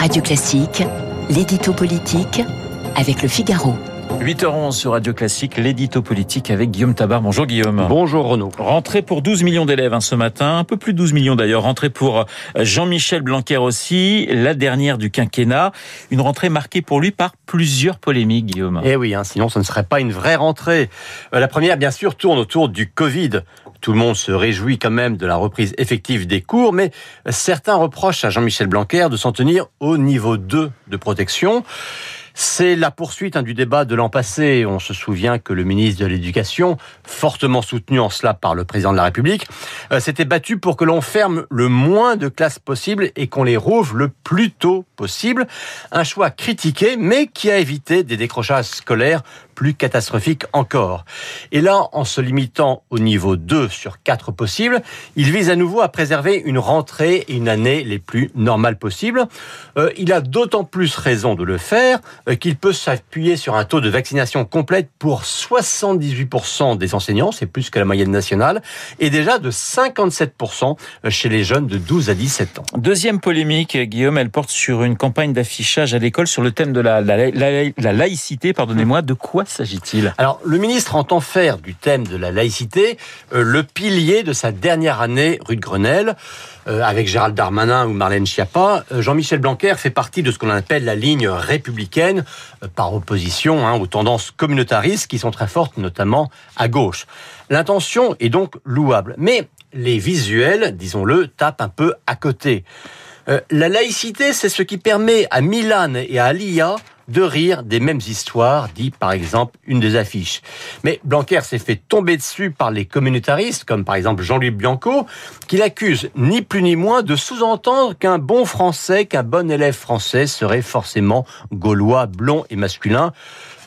Radio Classique, l'édito politique avec le Figaro. 8h11 sur Radio Classique, l'édito politique avec Guillaume Tabar. Bonjour Guillaume. Bonjour Renaud. Rentrée pour 12 millions d'élèves hein, ce matin, un peu plus de 12 millions d'ailleurs. Rentrée pour euh, Jean-Michel Blanquer aussi, la dernière du quinquennat. Une rentrée marquée pour lui par plusieurs polémiques, Guillaume. Eh oui, hein, sinon ce ne serait pas une vraie rentrée. Euh, la première, bien sûr, tourne autour du Covid. Tout le monde se réjouit quand même de la reprise effective des cours, mais certains reprochent à Jean-Michel Blanquer de s'en tenir au niveau 2 de protection. C'est la poursuite hein, du débat de l'an passé. On se souvient que le ministre de l'Éducation, fortement soutenu en cela par le président de la République, euh, s'était battu pour que l'on ferme le moins de classes possible et qu'on les rouvre le plus tôt possible. Un choix critiqué, mais qui a évité des décrochages scolaires plus catastrophiques encore. Et là, en se limitant au niveau 2 sur 4 possibles, il vise à nouveau à préserver une rentrée et une année les plus normales possibles. Euh, il a d'autant plus raison de le faire qu'il peut s'appuyer sur un taux de vaccination complète pour 78% des enseignants, c'est plus que la moyenne nationale, et déjà de 57% chez les jeunes de 12 à 17 ans. Deuxième polémique, Guillaume, elle porte sur une campagne d'affichage à l'école sur le thème de la, la, la, la laïcité. Pardonnez-moi, de quoi s'agit-il? Alors, le ministre entend faire du thème de la laïcité euh, le pilier de sa dernière année rue de Grenelle. Euh, avec Gérald Darmanin ou Marlène Schiappa, euh, Jean-Michel Blanquer fait partie de ce qu'on appelle la ligne républicaine, euh, par opposition hein, aux tendances communautaristes qui sont très fortes, notamment à gauche. L'intention est donc louable, mais les visuels, disons-le, tapent un peu à côté. Euh, la laïcité, c'est ce qui permet à Milan et à Alia de rire des mêmes histoires, dit par exemple une des affiches. Mais Blanquer s'est fait tomber dessus par les communautaristes, comme par exemple Jean-Louis Bianco, qui l'accuse ni plus ni moins de sous-entendre qu'un bon français, qu'un bon élève français serait forcément gaulois, blond et masculin.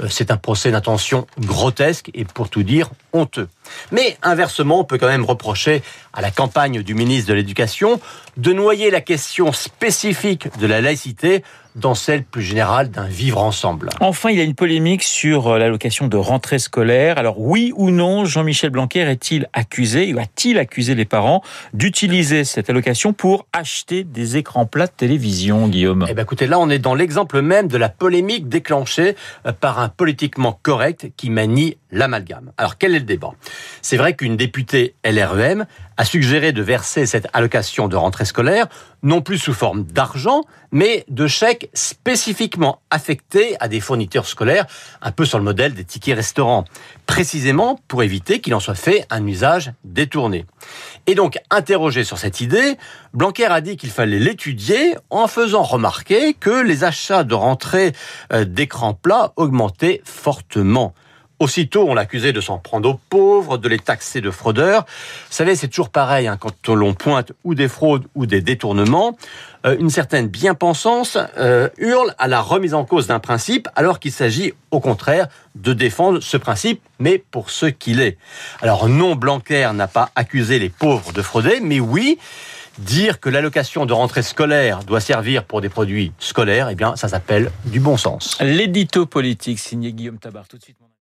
Euh, c'est un procès d'intention grotesque et pour tout dire honteux. Mais inversement, on peut quand même reprocher à la campagne du ministre de l'Éducation de noyer la question spécifique de la laïcité dans celle plus générale d'un vivre ensemble. Enfin, il y a une polémique sur euh, l'allocation de rentrée scolaire. Alors oui ou non, Jean-Michel Blanquer est-il accusé, ou a-t-il accusé les parents d'utiliser cette allocation pour acheter des écrans plats de télévision, Guillaume? Eh bien écoutez, là on est dans l'exemple même de la polémique déclenchée euh, par un politiquement correct qui manie l'amalgame. Alors quel est le débat? C'est vrai qu'une députée LREM a suggéré de verser cette allocation de rentrée scolaire non plus sous forme d'argent, mais de chèques spécifiquement affectés à des fournitures scolaires, un peu sur le modèle des tickets restaurants, précisément pour éviter qu'il en soit fait un usage détourné. Et donc, interrogé sur cette idée, Blanquer a dit qu'il fallait l'étudier en faisant remarquer que les achats de rentrée euh, d'écrans plats augmentaient fortement. Aussitôt, on l'accusait de s'en prendre aux pauvres, de les taxer de fraudeurs. Vous savez, c'est toujours pareil hein, quand l'on pointe ou des fraudes ou des détournements. Euh, une certaine bien-pensance euh, hurle à la remise en cause d'un principe, alors qu'il s'agit au contraire de défendre ce principe, mais pour ce qu'il est. Alors non, Blanquer n'a pas accusé les pauvres de frauder, mais oui, dire que l'allocation de rentrée scolaire doit servir pour des produits scolaires, eh bien, ça s'appelle du bon sens. L'édito politique signé Guillaume Tabar. Tout de suite.